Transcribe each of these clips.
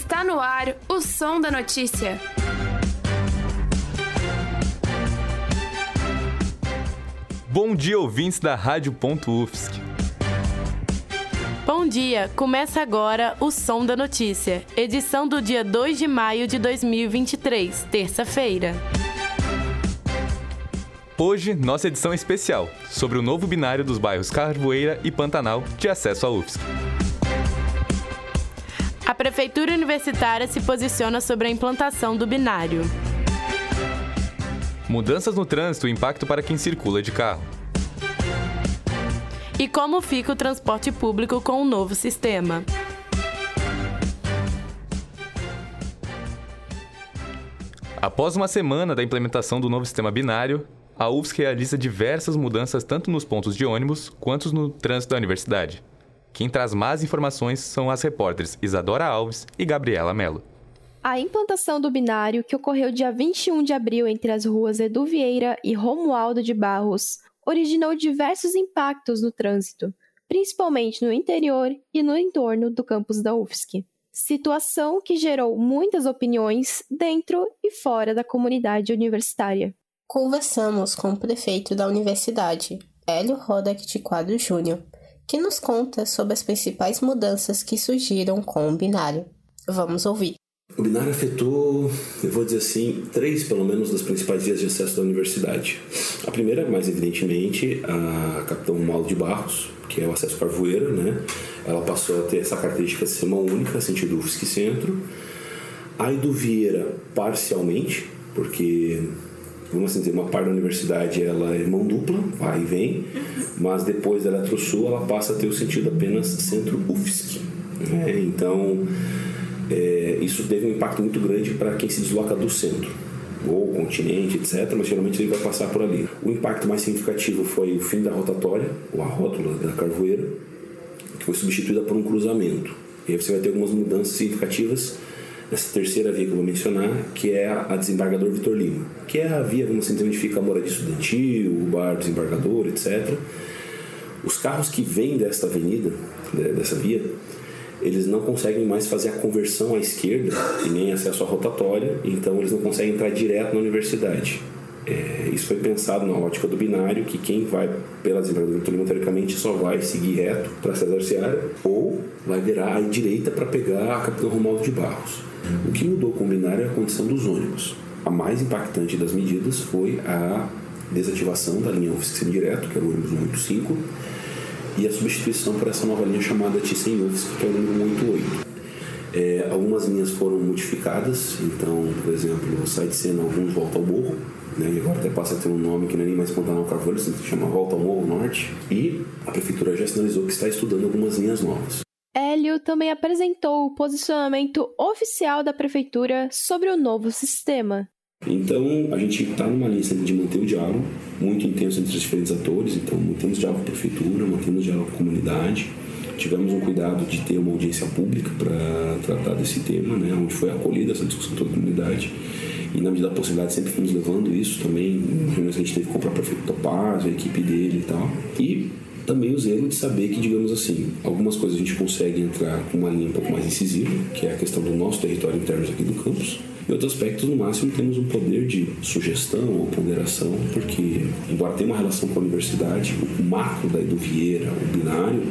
Está no ar o som da notícia. Bom dia, ouvintes da Rádio.UFSC. Bom dia, começa agora o Som da Notícia, edição do dia 2 de maio de 2023, terça-feira. Hoje, nossa edição especial, sobre o novo binário dos bairros Carvoeira e Pantanal de acesso à UFSC. A Prefeitura Universitária se posiciona sobre a implantação do binário. Mudanças no trânsito e impacto para quem circula de carro. E como fica o transporte público com o novo sistema. Após uma semana da implementação do novo sistema binário, a UFSC realiza diversas mudanças tanto nos pontos de ônibus quanto no trânsito da universidade. Quem traz mais informações são as repórteres Isadora Alves e Gabriela Mello. A implantação do binário, que ocorreu dia 21 de abril entre as ruas Edu Vieira e Romualdo de Barros, originou diversos impactos no trânsito, principalmente no interior e no entorno do campus da UFSC. Situação que gerou muitas opiniões dentro e fora da comunidade universitária. Conversamos com o prefeito da universidade, Hélio Rodak de Quadro Júnior, que nos conta sobre as principais mudanças que surgiram com o binário. Vamos ouvir. O binário afetou, eu vou dizer assim, três pelo menos das principais vias de acesso da universidade. A primeira, mais evidentemente, a Capitão Romualdo de Barros, que é o acesso Carvoeira, né? Ela passou a ter essa característica de ser mão única, sentido UFSC Centro. A Edu Vieira, parcialmente, porque, vamos assim dizer, uma parte da universidade ela é mão dupla, vai e vem, mas depois da Eletrosul ela passa a ter o sentido apenas Centro UFSC. Né? Então é, isso teve um impacto muito grande para quem se desloca do centro ou continente, etc., mas geralmente ele vai passar por ali. O impacto mais significativo foi o fim da rotatória, ou a rótula da Carvoeira, que foi substituída por um cruzamento. E aí você vai ter algumas mudanças significativas nessa terceira via que eu vou mencionar, que é a desembargador Vitor Lima, que é a via, vamos onde fica a moradia estudantil, o bar desembargador, etc. Os carros que vêm desta avenida, dessa via, eles não conseguem mais fazer a conversão à esquerda e nem acesso à rotatória, então eles não conseguem entrar direto na universidade. É, isso foi pensado na ótica do binário, que quem vai pela desembargadora Lima, teoricamente, só vai seguir reto para César Seara ou vai virar à direita para pegar a Capitão Romualdo de Barros. O que mudou com o binário é a condição dos ônibus. A mais impactante das medidas foi a desativação da linha UFSC direto, que era o ônibus 185, e a substituição por essa nova linha chamada Thyssen-UFSC, que é o número 188. É, algumas linhas foram modificadas, então, por exemplo, sai de cena alguns volta ao morro, né, e agora até passa a ter um nome que não é nem mais Pantanal Carvalho, se chama Volta ao Morro Norte, e a prefeitura já sinalizou que está estudando algumas linhas novas. Hélio também apresentou o posicionamento oficial da prefeitura sobre o novo sistema. Então, a gente está numa linha de manter o diálogo muito intenso entre os diferentes atores. Então, mantemos diálogo com a prefeitura, mantemos diálogo com a comunidade. Tivemos um cuidado de ter uma audiência pública para tratar desse tema, né, onde foi acolhida essa discussão toda a comunidade. E, na medida da possibilidade, sempre fomos levando isso também. Reuniões que a gente teve com o próprio prefeito Topaz, a equipe dele e tal. E também o zelo de saber que, digamos assim, algumas coisas a gente consegue entrar com uma linha um pouco mais incisiva, que é a questão do nosso território interno aqui do campus em outros aspectos, no máximo, temos um poder de sugestão ou ponderação, porque, embora tenha uma relação com a universidade, o macro da Edu Vieira, o binário,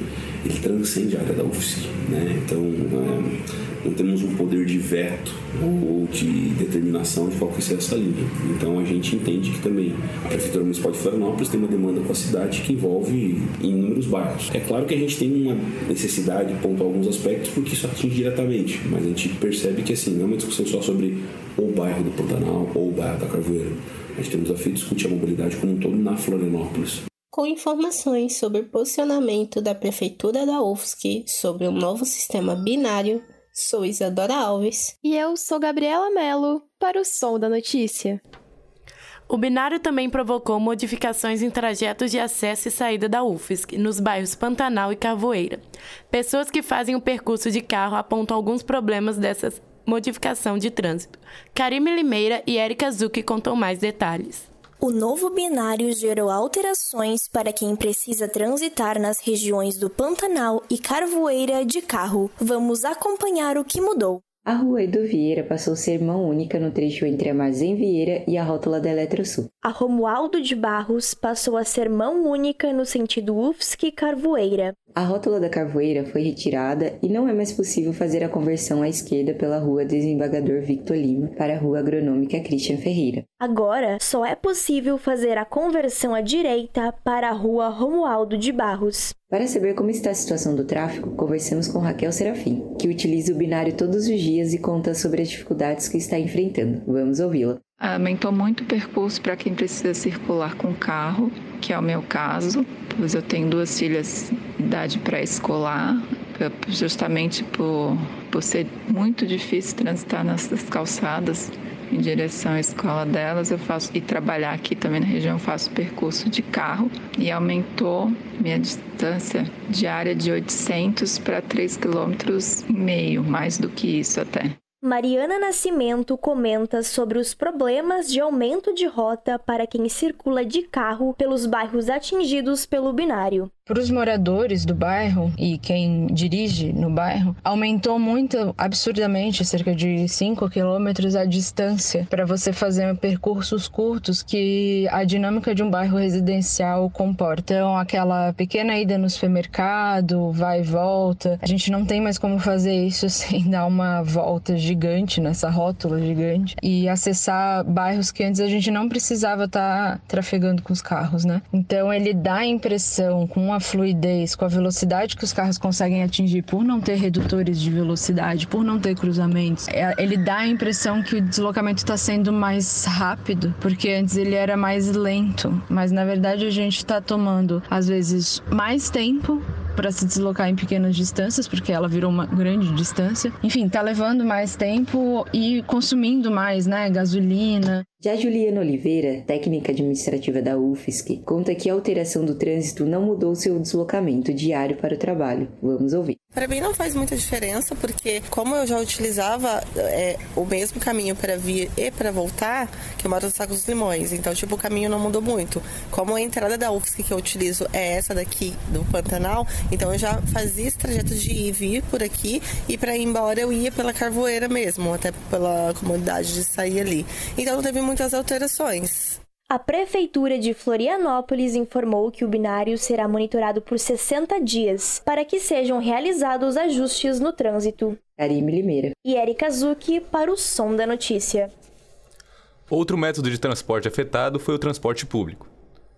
ele transcende a área da UFSC. Né? Então, é, não temos um poder de veto ou de determinação de qual que ser essa linha. Então, a gente entende que também a Prefeitura Municipal de Florianópolis tem uma demanda com a cidade que envolve inúmeros bairros. É claro que a gente tem uma necessidade de pontuar alguns aspectos, porque isso atinge diretamente, mas a gente percebe que assim, não é uma discussão só sobre o bairro do Pantanal ou o bairro da Carvoeira. A gente tem um desafio de discutir a mobilidade como um todo na Florianópolis. Com informações sobre o posicionamento da Prefeitura da UFSC sobre o novo sistema binário, sou Isadora Alves. E eu sou Gabriela Mello, para o Som da Notícia. O binário também provocou modificações em trajetos de acesso e saída da UFSC, nos bairros Pantanal e Carvoeira. Pessoas que fazem o percurso de carro apontam alguns problemas dessa modificação de trânsito. Karime Limeira e Erika Zucchi contam mais detalhes. O novo binário gerou alterações para quem precisa transitar nas regiões do Pantanal e Carvoeira de carro. Vamos acompanhar o que mudou. A rua Edu Vieira passou a ser mão única no trecho entre a Marzém Vieira e a rótula da Eletrosul. A Romualdo de Barros passou a ser mão única no sentido UFSC-Carvoeira. A rótula da Carvoeira foi retirada e não é mais possível fazer a conversão à esquerda pela rua Desembargador Victor Lima para a rua Agronômica Christian Ferreira. Agora, só é possível fazer a conversão à direita para a rua Romualdo de Barros. Para saber como está a situação do tráfego, conversamos com Raquel Serafim, que utiliza o binário todos os dias e conta sobre as dificuldades que está enfrentando. Vamos ouvi-la. Aumentou muito o percurso para quem precisa circular com carro, que é o meu caso, pois eu tenho duas filhas de idade pré-escolar, justamente por, por ser muito difícil transitar nessas calçadas em direção à escola delas. Eu faço e trabalhar aqui também na região, faço percurso de carro e aumentou minha distância diária de 800 para 3,5 km, meio, mais do que isso até. Mariana Nascimento comenta sobre os problemas de aumento de rota para quem circula de carro pelos bairros atingidos pelo binário. Para os moradores do bairro e quem dirige no bairro, aumentou muito, absurdamente, cerca de 5 quilômetros a distância para você fazer percursos curtos que a dinâmica de um bairro residencial comporta. Então, aquela pequena ida no supermercado, vai e volta, a gente não tem mais como fazer isso sem dar uma volta gigante nessa rótula gigante e acessar bairros que antes a gente não precisava estar tá trafegando com os carros, né? Então, ele dá a impressão, com a fluidez, com a velocidade que os carros conseguem atingir por não ter redutores de velocidade, por não ter cruzamentos, é, ele dá a impressão que o deslocamento está sendo mais rápido, porque antes ele era mais lento. Mas na verdade a gente está tomando, às vezes, mais tempo para se deslocar em pequenas distâncias, porque ela virou uma grande distância. Enfim, tá levando mais tempo e consumindo mais, né, gasolina. Já Juliana Oliveira, técnica administrativa da UFSC, conta que a alteração do trânsito não mudou seu deslocamento diário para o trabalho. Vamos ouvir. Para mim não faz muita diferença, porque como eu já utilizava é, o mesmo caminho para vir e para voltar, que eu moro no Saco dos Limões, então tipo o caminho não mudou muito. Como a entrada da UFSC que eu utilizo é essa daqui do Pantanal, então eu já fazia esse trajeto de ir e vir por aqui e para ir embora eu ia pela Carvoeira mesmo, até pela comodidade de sair ali. Então não teve muitas alterações. A Prefeitura de Florianópolis informou que o binário será monitorado por 60 dias para que sejam realizados ajustes no trânsito. Karime Limeira. E Erika Zucchi para o Som da Notícia. Outro método de transporte afetado foi o transporte público.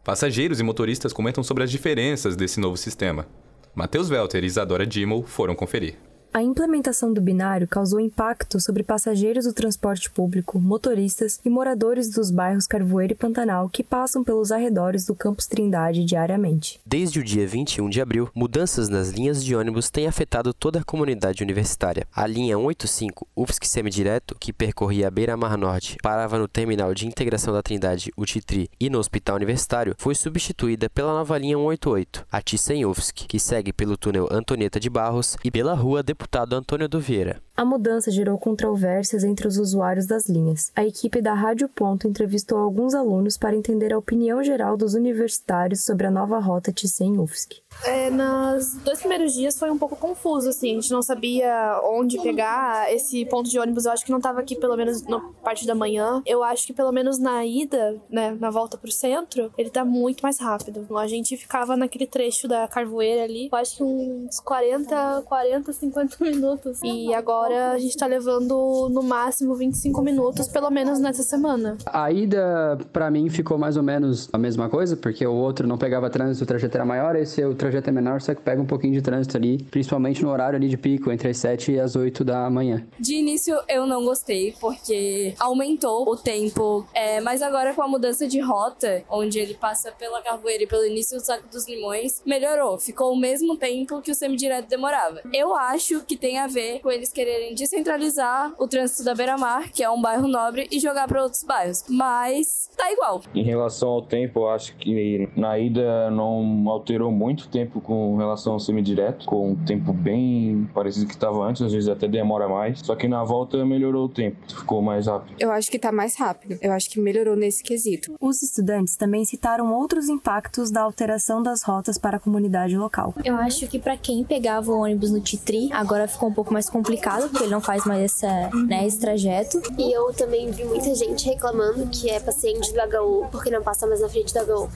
Passageiros e motoristas comentam sobre as diferenças desse novo sistema. Matheus Welter e Isadora Dimmel foram conferir. A implementação do binário causou impacto sobre passageiros do transporte público, motoristas e moradores dos bairros Carvoeiro e Pantanal que passam pelos arredores do Campus Trindade diariamente. Desde o dia 21 de abril, mudanças nas linhas de ônibus têm afetado toda a comunidade universitária. A linha 185 UFSC Semidireto, que percorria a Beira-Mar Norte, parava no terminal de integração da Trindade UTITRI e no Hospital Universitário, foi substituída pela nova linha 188, a Thyssen UFSC, que segue pelo túnel Antonieta de Barros e pela rua de deputado Antônio do Vieira. A mudança gerou controvérsias entre os usuários das linhas. A equipe da Rádio Ponto entrevistou alguns alunos para entender a opinião geral dos universitários sobre a nova rota Thyssen-UFSC. É, nos dois primeiros dias foi um pouco confuso, assim, a gente não sabia onde pegar. Esse ponto de ônibus eu acho que não estava aqui pelo menos na parte da manhã. Eu acho que pelo menos na ida, né, na volta pro centro, ele tá muito mais rápido. A gente ficava naquele trecho da Carvoeira ali, eu acho que uns 40, 40, 50 minutos. E agora a gente tá levando no máximo 25 minutos, pelo menos nessa semana. A ida, para mim, ficou mais ou menos a mesma coisa, porque o outro não pegava trânsito, o trajeto era maior, esse o trajeto é menor, só que pega um pouquinho de trânsito ali, principalmente no horário ali de pico, entre as 7 e as 8 da manhã. De início eu não gostei, porque aumentou o tempo, é, mas agora com a mudança de rota, onde ele passa pela Carvoeira e pelo início do Saco dos Limões, melhorou. Ficou o mesmo tempo que o semidireto demorava. Eu acho que tem a ver com eles quererem descentralizar o trânsito da Beira-Mar, que é um bairro nobre, e jogar para outros bairros. Mas tá igual. Em relação ao tempo, eu acho que na ida não alterou muito o tempo com relação ao semidireto, com um tempo bem parecido que estava antes, às vezes até demora mais. Só que na volta melhorou o tempo, ficou mais rápido. Eu acho que tá mais rápido. Eu acho que melhorou nesse quesito. Os estudantes também citaram outros impactos da alteração das rotas para a comunidade local. Eu acho que para quem pegava o ônibus no Titri, agora ficou um pouco mais complicado, porque ele não faz mais essa, né, esse trajeto. E eu também vi muita gente reclamando que é paciente do HU porque não passa mais na frente do HU.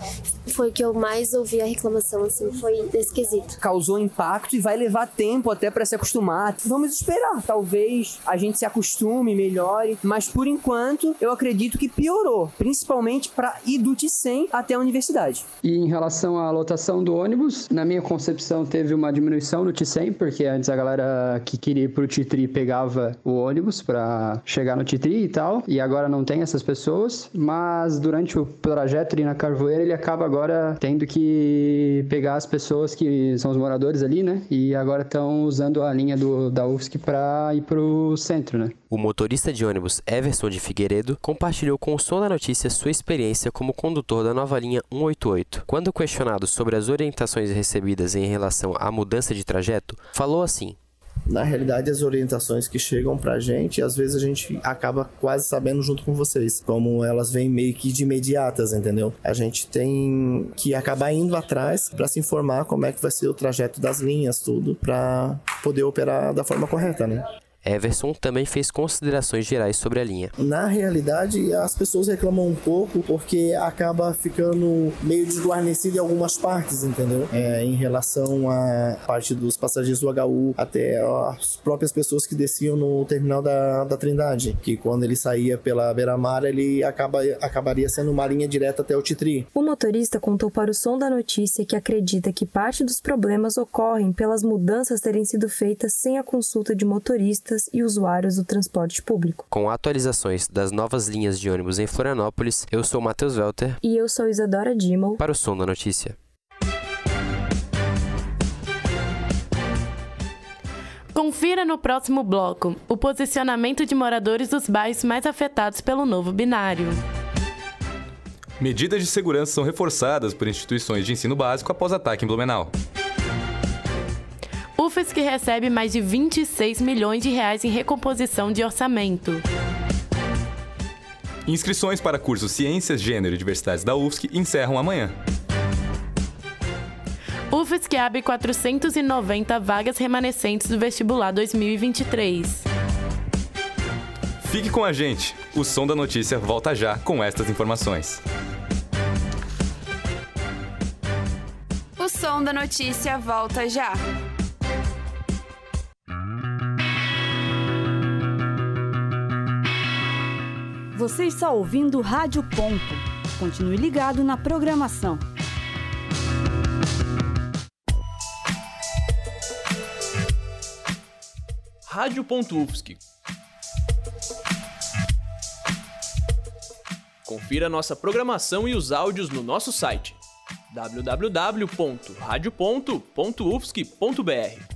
Foi o que eu mais ouvi a reclamação, assim, foi desse quesito. Causou impacto e vai levar tempo até para se acostumar. Vamos esperar, talvez a gente se acostume, melhore, mas por enquanto eu acredito que piorou, principalmente para ir do Ticem até a universidade. E em relação à lotação do ônibus, na minha concepção teve uma diminuição no Ticem, porque antes a galera que queria ir pro Titri pegava o ônibus para chegar no Titri e tal, e agora não tem essas pessoas, mas durante o trajeto ali na Carvoeira ele acaba agora tendo que pegar as pessoas que são os moradores ali, né? E agora estão usando a linha do, da UFSC para ir pro centro, né? O motorista de ônibus Everson de Figueiredo compartilhou com o Som da Notícia sua experiência como condutor da nova linha 188. Quando questionado sobre as orientações recebidas em relação à mudança de trajeto, falou assim: na realidade, as orientações que chegam pra gente, às vezes a gente acaba quase sabendo junto com vocês, como elas vêm meio que de imediatas, entendeu? A gente tem que acabar indo atrás para se informar como é que vai ser o trajeto das linhas, tudo, para poder operar da forma correta, né? Everson também fez considerações gerais sobre a linha. Na realidade, as pessoas reclamam um pouco porque acaba ficando meio desguarnecido em algumas partes, entendeu? É, em relação à parte dos passageiros do HU até as próprias pessoas que desciam no terminal da, da Trindade, que quando ele saía pela beira-mar, ele acaba, acabaria sendo uma linha direta até o Titri. O motorista contou para o som da notícia que acredita que parte dos problemas ocorrem pelas mudanças terem sido feitas sem a consulta de motoristas e usuários do transporte público. Com atualizações das novas linhas de ônibus em Florianópolis, eu sou Matheus Welter. E eu sou Isadora Dimmel. Para o Som da Notícia. Confira no próximo bloco o posicionamento de moradores dos bairros mais afetados pelo novo binário. Medidas de segurança são reforçadas por instituições de ensino básico após ataque em Blumenau. UFES que recebe mais de 26 milhões de reais em recomposição de orçamento. Inscrições para cursos Ciências, Gênero e Diversidades da UFSC encerram amanhã. UFES que abre 490 vagas remanescentes do vestibular 2023. Fique com a gente. O Som da Notícia volta já com estas informações. O Som da Notícia volta já. Você está ouvindo Rádio Ponto. Continue ligado na programação. Rádio Ufsc. Confira nossa programação e os áudios no nosso site www.radio.ufsc.br.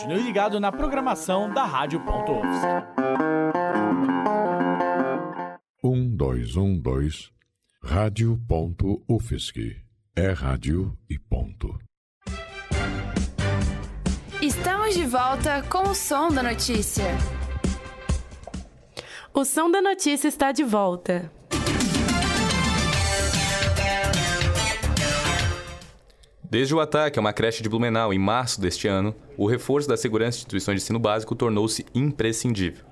Continue ligado na programação da Rádio Ponto Um, dois, um, dois. Rádio Ponto UFSC. É rádio e ponto. Estamos de volta com o Som da Notícia. O Som da Notícia está de volta. Desde o ataque a uma creche de Blumenau em março deste ano, o reforço da segurança de instituições de ensino básico tornou-se imprescindível.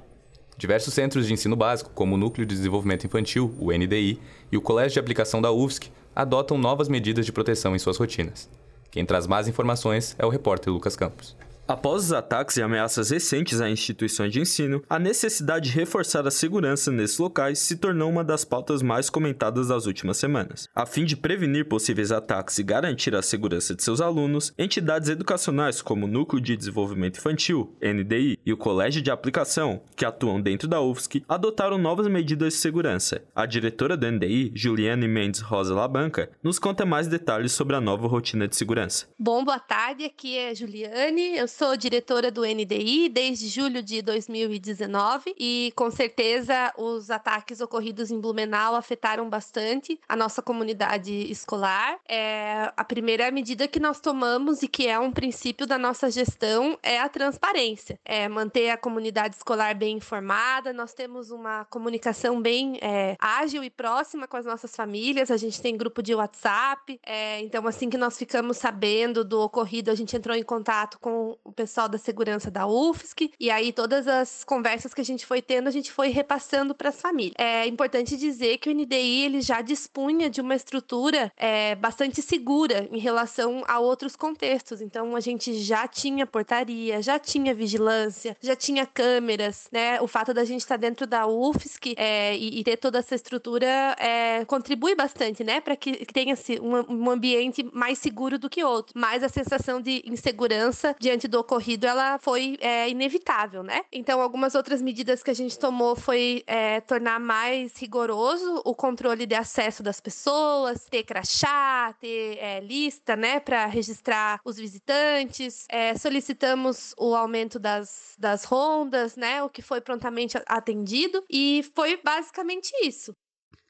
Diversos centros de ensino básico, como o Núcleo de Desenvolvimento Infantil, o NDI, e o Colégio de Aplicação da UFSC, adotam novas medidas de proteção em suas rotinas. Quem traz mais informações é o repórter Lucas Campos. Após os ataques e ameaças recentes a instituições de ensino, a necessidade de reforçar a segurança nesses locais se tornou uma das pautas mais comentadas das últimas semanas. A fim de prevenir possíveis ataques e garantir a segurança de seus alunos, entidades educacionais como o Núcleo de Desenvolvimento Infantil, NDI, e o Colégio de Aplicação, que atuam dentro da UFSC, adotaram novas medidas de segurança. A diretora do NDI, Juliane Mendes Rosa Labanca, nos conta mais detalhes sobre a nova rotina de segurança. Bom, boa tarde, aqui é Juliane, eu sou diretora do NDI desde julho de 2019 e com certeza os ataques ocorridos em Blumenau afetaram bastante a nossa comunidade escolar. É, a primeira medida que nós tomamos e que é um princípio da nossa gestão é a transparência, é manter a comunidade escolar bem informada. Nós temos uma comunicação bem é, ágil e próxima com as nossas famílias. A gente tem grupo de WhatsApp, é, então assim que nós ficamos sabendo do ocorrido, a gente entrou em contato com o pessoal da segurança da UFSC e aí todas as conversas que a gente foi tendo, a gente foi repassando para as famílias. É importante dizer que o NDI ele já dispunha de uma estrutura é, bastante segura em relação a outros contextos. Então a gente já tinha portaria, já tinha vigilância, já tinha câmeras, né? O fato da gente estar tá dentro da UFSC é, e, e, ter toda essa estrutura é, contribui bastante, né? Para que tenha um, um ambiente mais seguro do que outro. Mas a sensação de insegurança diante do ocorrido ela foi é, inevitável, né? Então algumas outras medidas que a gente tomou foi é, tornar mais rigoroso o controle de acesso das pessoas, ter crachá, ter é, lista, né, para registrar os visitantes. É, solicitamos o aumento das, das rondas, né, o que foi prontamente atendido e foi basicamente isso.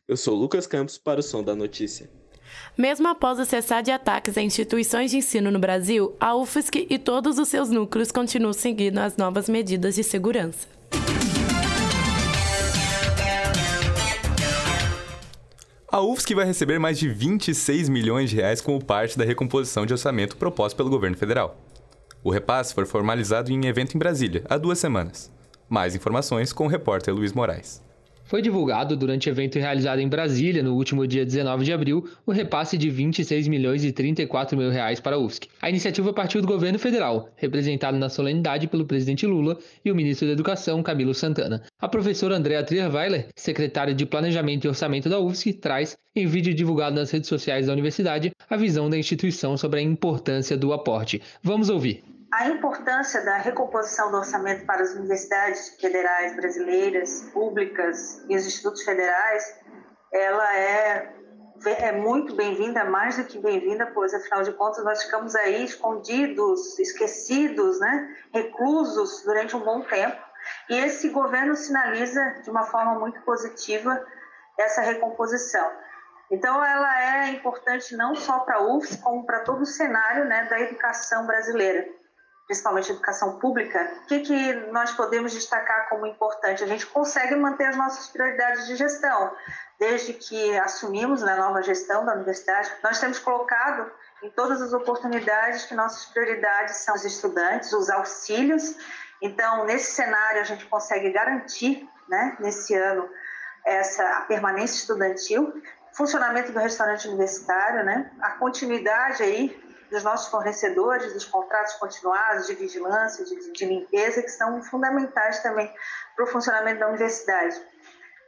Eu sou Lucas Campos para o Som da Notícia. Mesmo após o cessar de ataques a instituições de ensino no Brasil, a UFSC e todos os seus núcleos continuam seguindo as novas medidas de segurança. A UFSC vai receber mais de 26 milhões de reais como parte da recomposição de orçamento proposta pelo governo federal. O repasse foi formalizado em evento em Brasília, há duas semanas. Mais informações com o repórter Luiz Moraes. Foi divulgado durante evento realizado em Brasília no último dia 19 de abril o repasse de 26 milhões e 34 mil reais para a UFSC. A iniciativa partiu do governo federal, representado na solenidade pelo presidente Lula e o ministro da Educação, Camilo Santana. A professora Andrea Trierweiler, secretária de Planejamento e Orçamento da UFSC, traz, em vídeo divulgado nas redes sociais da universidade, a visão da instituição sobre a importância do aporte. Vamos ouvir. A importância da recomposição do orçamento para as universidades federais brasileiras, públicas e os institutos federais, ela é, é muito bem-vinda, mais do que bem-vinda, pois afinal de contas nós ficamos aí escondidos, esquecidos, né, reclusos durante um bom tempo. E esse governo sinaliza de uma forma muito positiva essa recomposição. Então, ela é importante não só para a UFS, como para todo o cenário né, da educação brasileira principalmente educação pública, o que, que nós podemos destacar como importante? A gente consegue manter as nossas prioridades de gestão. Desde que assumimos na né, nova gestão da universidade, nós temos colocado em todas as oportunidades que nossas prioridades são os estudantes, os auxílios. Então, nesse cenário, a gente consegue garantir, né, nesse ano, essa a permanência estudantil, funcionamento do restaurante universitário, né, a continuidade aí dos nossos fornecedores, dos contratos continuados de vigilância, de, de limpeza, que são fundamentais também para o funcionamento da universidade.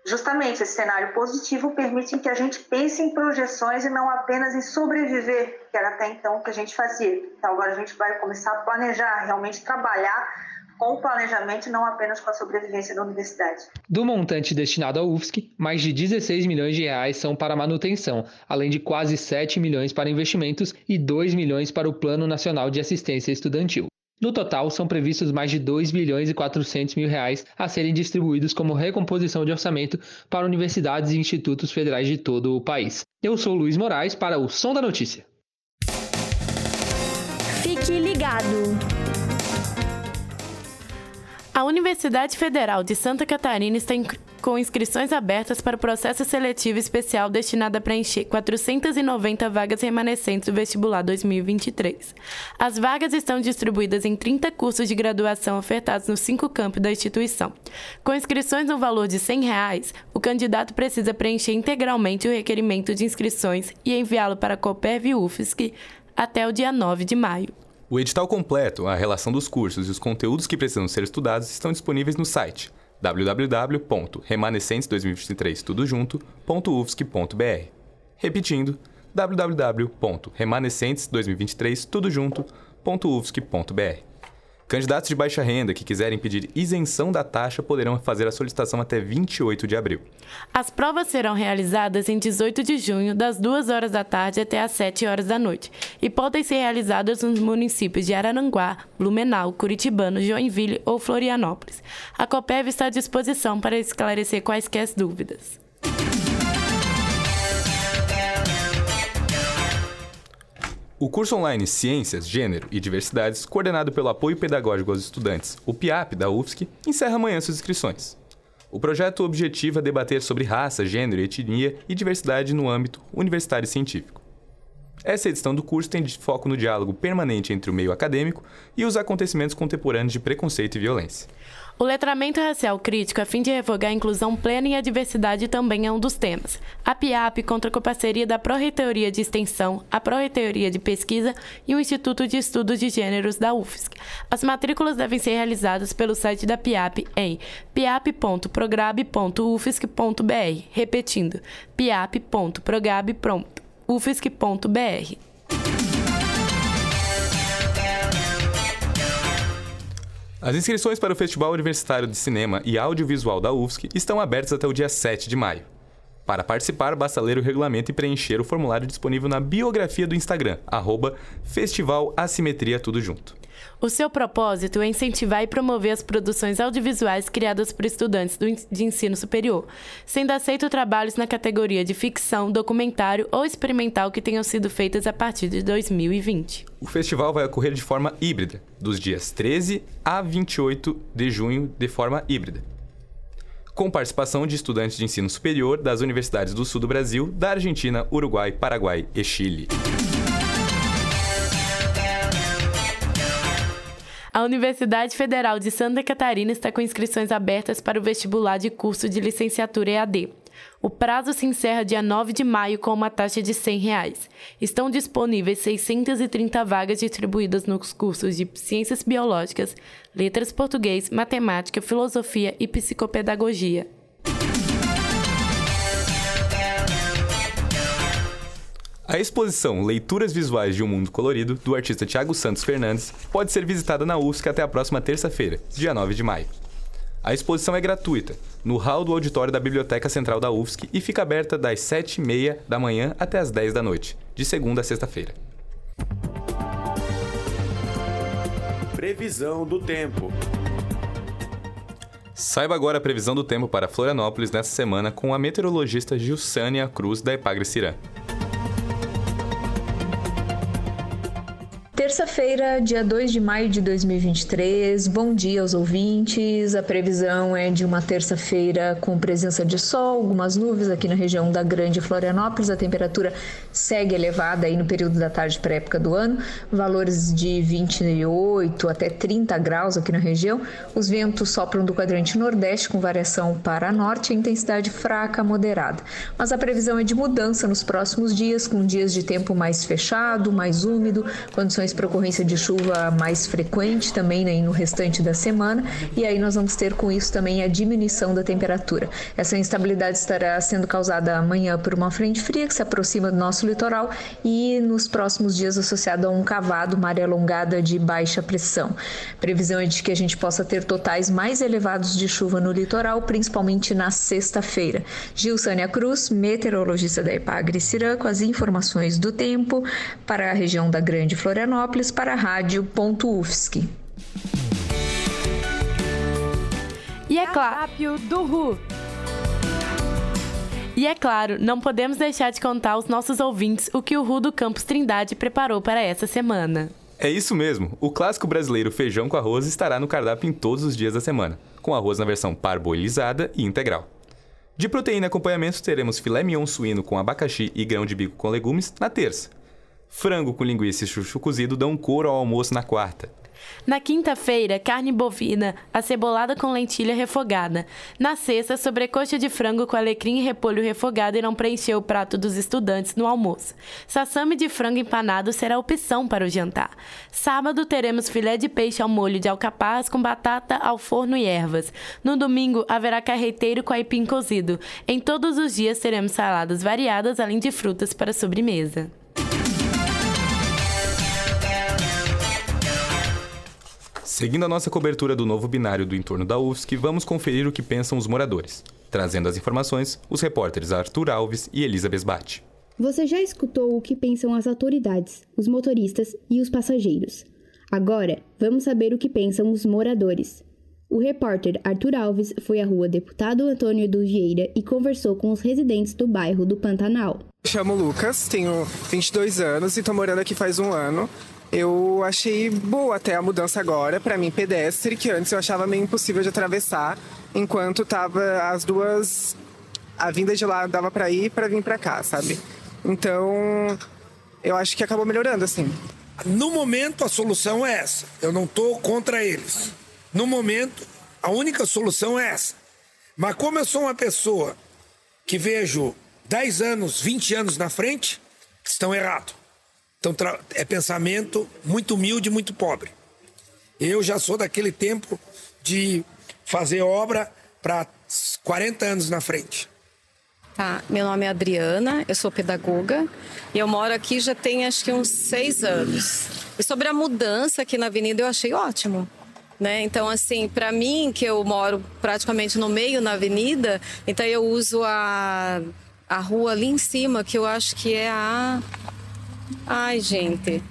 Justamente esse cenário positivo permite que a gente pense em projeções e não apenas em sobreviver, que era até então o que a gente fazia. Então agora a gente vai começar a planejar, realmente trabalhar com o planejamento e não apenas com a sobrevivência da universidade. Do montante destinado à UFSC, mais de 16 milhões de reais são para manutenção, além de quase 7 milhões para investimentos e 2 milhões para o Plano Nacional de Assistência Estudantil. No total, são previstos mais de 2 bilhões e 400 mil reais a serem distribuídos como recomposição de orçamento para universidades e institutos federais de todo o país. Eu sou Luiz Moraes para o Som da Notícia. Fique ligado! A Universidade Federal de Santa Catarina está com inscrições abertas para o processo seletivo especial destinado a preencher 490 vagas remanescentes do vestibular 2023. As vagas estão distribuídas em 30 cursos de graduação ofertados nos cinco campos da instituição. Com inscrições no valor de 100 reais, o candidato precisa preencher integralmente o requerimento de inscrições e enviá-lo para a Coperv UFSC até o dia 9 de maio. O edital completo, a relação dos cursos e os conteúdos que precisam ser estudados estão disponíveis no site www.remanescentes2023tudojunto.ufsc.br. Repetindo, www.remanescentes2023tudojunto.ufsc.br. Candidatos de baixa renda que quiserem pedir isenção da taxa poderão fazer a solicitação até 28 de abril. As provas serão realizadas em 18 de junho, das 2 horas da tarde até as 7 horas da noite, e podem ser realizadas nos municípios de Araranguá, Blumenau, Curitibano, Joinville ou Florianópolis. A COPEV está à disposição para esclarecer quaisquer dúvidas. O curso online Ciências, Gênero e Diversidades, coordenado pelo Apoio Pedagógico aos Estudantes, o PIAP da UFSC, encerra amanhã suas inscrições. O projeto objetiva debater sobre raça, gênero, etnia e diversidade no âmbito universitário e científico. Essa edição do curso tem foco no diálogo permanente entre o meio acadêmico e os acontecimentos contemporâneos de preconceito e violência. O letramento racial crítico, a fim de revogar a inclusão plena e a diversidade, também é um dos temas. A PIAP conta com a parceria da Pró-Reitoria de Extensão, a Pró-Reitoria de Pesquisa e o Instituto de Estudos de Gêneros da UFSC. As matrículas devem ser realizadas pelo site da PIAP em piap.prograb.ufsc.br. Repetindo, piap.prograb.ufsc.br. As inscrições para o Festival Universitário de Cinema e Audiovisual da UFSC estão abertas até o dia 7 de maio. Para participar, basta ler o regulamento e preencher o formulário disponível na biografia do Instagram, arroba Festival Assimetria Tudo Junto. O seu propósito é incentivar e promover as produções audiovisuais criadas por estudantes de ensino superior, sendo aceito trabalhos na categoria de ficção, documentário ou experimental que tenham sido feitas a partir de 2020. O festival vai ocorrer de forma híbrida, dos dias 13 a 28 de junho, de forma híbrida. Com participação de estudantes de ensino superior das universidades do sul do Brasil, da Argentina, Uruguai, Paraguai e Chile. A Universidade Federal de Santa Catarina está com inscrições abertas para o vestibular de curso de licenciatura EAD. O prazo se encerra dia 9 de maio com uma taxa de 100 reais. Estão disponíveis 630 vagas distribuídas nos cursos de Ciências Biológicas, Letras Português, Matemática, Filosofia e Psicopedagogia. A exposição Leituras Visuais de um Mundo Colorido, do artista Tiago Santos Fernandes, pode ser visitada na UFSC até a próxima terça-feira, dia 9 de maio. A exposição é gratuita, no hall do auditório da Biblioteca Central da UFSC e fica aberta das 7h30 da manhã até as 10 da noite, de segunda a sexta-feira. Previsão do tempo. Saiba agora a previsão do tempo para Florianópolis nesta semana com a meteorologista Gilsânia Cruz da Epagre Cirã. Terça-feira, dia 2 de maio de 2023. Bom dia aos ouvintes. A previsão é de uma terça-feira com presença de sol, algumas nuvens aqui na região da Grande Florianópolis. A temperatura segue elevada aí no período da tarde para época do ano, valores de 28 até 30 graus aqui na região. Os ventos sopram do quadrante nordeste com variação para norte intensidade fraca moderada. Mas a previsão é de mudança nos próximos dias, com dias de tempo mais fechado, mais úmido, condições para ocorrência de chuva mais frequente também né, no restante da semana, e aí nós vamos ter com isso também a diminuição da temperatura. Essa instabilidade estará sendo causada amanhã por uma frente fria que se aproxima do nosso litoral e nos próximos dias associado a um cavado, uma área alongada de baixa pressão. Previsão é de que a gente possa ter totais mais elevados de chuva no litoral, principalmente na sexta-feira. Gilsânia Cruz, meteorologista da Epagre Cirã, com as informações do tempo para a região da Grande Florianópolis para a rádio.ufsc. E é claro. do RU. E é claro, não podemos deixar de contar aos nossos ouvintes o que o RU do Campus Trindade preparou para essa semana. É isso mesmo, o clássico brasileiro feijão com arroz estará no cardápio em todos os dias da semana, com arroz na versão parboilizada e integral. De proteína e acompanhamento, teremos filé mignon suíno com abacaxi e grão de bico com legumes na terça. Frango com linguiça e chuchu cozido dão cor ao almoço na quarta. Na quinta-feira, carne bovina, acebolada com lentilha refogada. Na sexta, sobrecoxa de frango com alecrim e repolho refogado irão preencher o prato dos estudantes no almoço. Sassame de frango empanado será opção para o jantar. Sábado, teremos filé de peixe ao molho de alcaparras com batata ao forno e ervas. No domingo, haverá carreteiro com aipim cozido. Em todos os dias, teremos saladas variadas, além de frutas para sobremesa. Seguindo a nossa cobertura do novo binário do entorno da UFSC, vamos conferir o que pensam os moradores. Trazendo as informações, os repórteres Arthur Alves e Elisa Besbate. Você já escutou o que pensam as autoridades, os motoristas e os passageiros. Agora, vamos saber o que pensam os moradores. O repórter Arthur Alves foi à rua Deputado Antônio do Vieira e conversou com os residentes do bairro do Pantanal. Chamo Lucas, tenho 22 anos e estou morando aqui faz um ano. Eu achei boa até a mudança agora, para mim pedestre, que antes eu achava meio impossível de atravessar, enquanto tava as duas a vinda de lá dava para ir para vir para cá, sabe? Então, eu acho que acabou melhorando assim. No momento a solução é essa. Eu não tô contra eles. No momento, a única solução é essa. Mas como eu sou uma pessoa que vejo 10 anos, 20 anos na frente, estão errados. Então é pensamento muito humilde, muito pobre. Eu já sou daquele tempo de fazer obra para 40 anos na frente. Tá, meu nome é Adriana, eu sou pedagoga e eu moro aqui já tem acho que uns seis anos. E sobre a mudança aqui na avenida eu achei ótimo. Né? Então, assim, para mim, que eu moro praticamente no meio na avenida, então eu uso a, a rua ali em cima, que eu acho que é a. Ai, gente.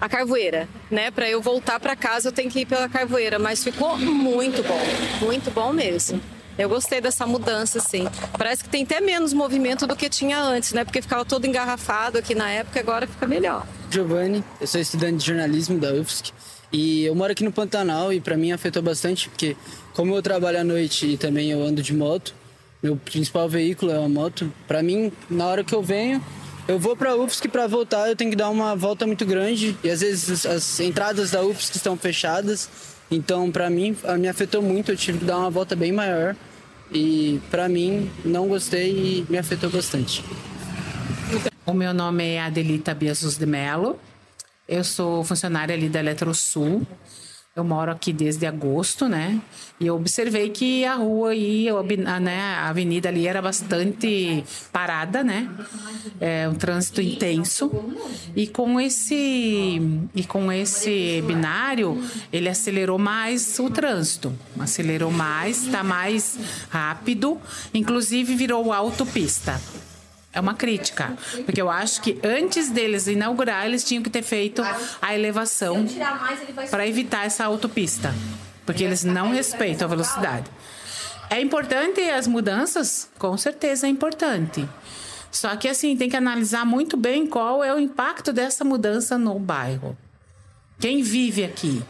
A Carvoeira, né? Para eu voltar para casa, eu tenho que ir pela Carvoeira, mas ficou muito bom, muito bom mesmo. Eu gostei dessa mudança, sim. Parece que tem até menos movimento do que tinha antes, né? Porque ficava todo engarrafado aqui na época, agora fica melhor. Giovanni, eu sou estudante de jornalismo da UFSC e eu moro aqui no Pantanal e para mim afetou bastante, porque como eu trabalho à noite e também eu ando de moto, meu principal veículo é uma moto. Para mim, na hora que eu venho, eu vou para a UFSC para voltar, eu tenho que dar uma volta muito grande e às vezes as entradas da UFSC estão fechadas. Então, para mim, me afetou muito, eu tive que dar uma volta bem maior. E para mim, não gostei e me afetou bastante. O meu nome é Adelita Biasus de Mello. Eu sou funcionária ali da Eletrosul. Eu moro aqui desde agosto, né? E eu observei que a rua e a, né, a avenida ali era bastante parada, né? É um trânsito intenso. E com esse e com esse binário, ele acelerou mais o trânsito. Acelerou mais, está mais rápido, inclusive virou autopista é uma crítica. Porque eu acho que antes deles inaugurar, eles tinham que ter feito a elevação para evitar essa autopista. Porque eles não respeitam a velocidade. É importante as mudanças? Com certeza é importante. Só que assim, tem que analisar muito bem qual é o impacto dessa mudança no bairro. Quem vive aqui?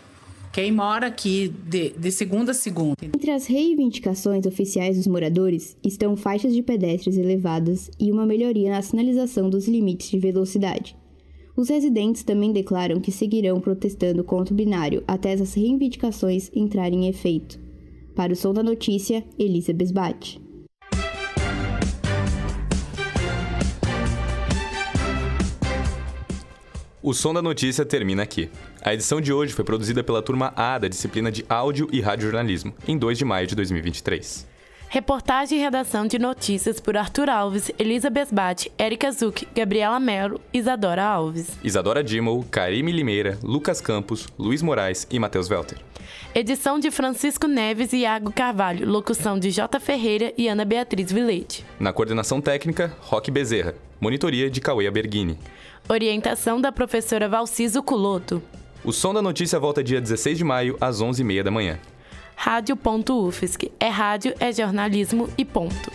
Quem mora aqui de, de segunda a segunda. Entre as reivindicações oficiais dos moradores estão faixas de pedestres elevadas e uma melhoria na sinalização dos limites de velocidade. Os residentes também declaram que seguirão protestando contra o binário até essas reivindicações entrarem em efeito. Para o Som da Notícia, Elisa Besbate. O Som da Notícia termina aqui. A edição de hoje foi produzida pela turma A da disciplina de Áudio e Radiojornalismo, em 2 de maio de 2023. Reportagem e redação de notícias por Arthur Alves, Elisa Besbate, Erika Zuc, Gabriela Melo, Isadora Alves. Isadora Dimmel, Karime Limeira, Lucas Campos, Luiz Moraes e Matheus Welter. Edição de Francisco Neves e Iago Carvalho. Locução de J. Ferreira e Ana Beatriz Vilete. Na coordenação técnica, Roque Bezerra. Monitoria de Cauê Bergini. Orientação da professora Valciso Culoto. O Som da Notícia volta dia 16 de maio, às 11h30 da manhã. Rádio.UFSC. É rádio, é jornalismo e ponto.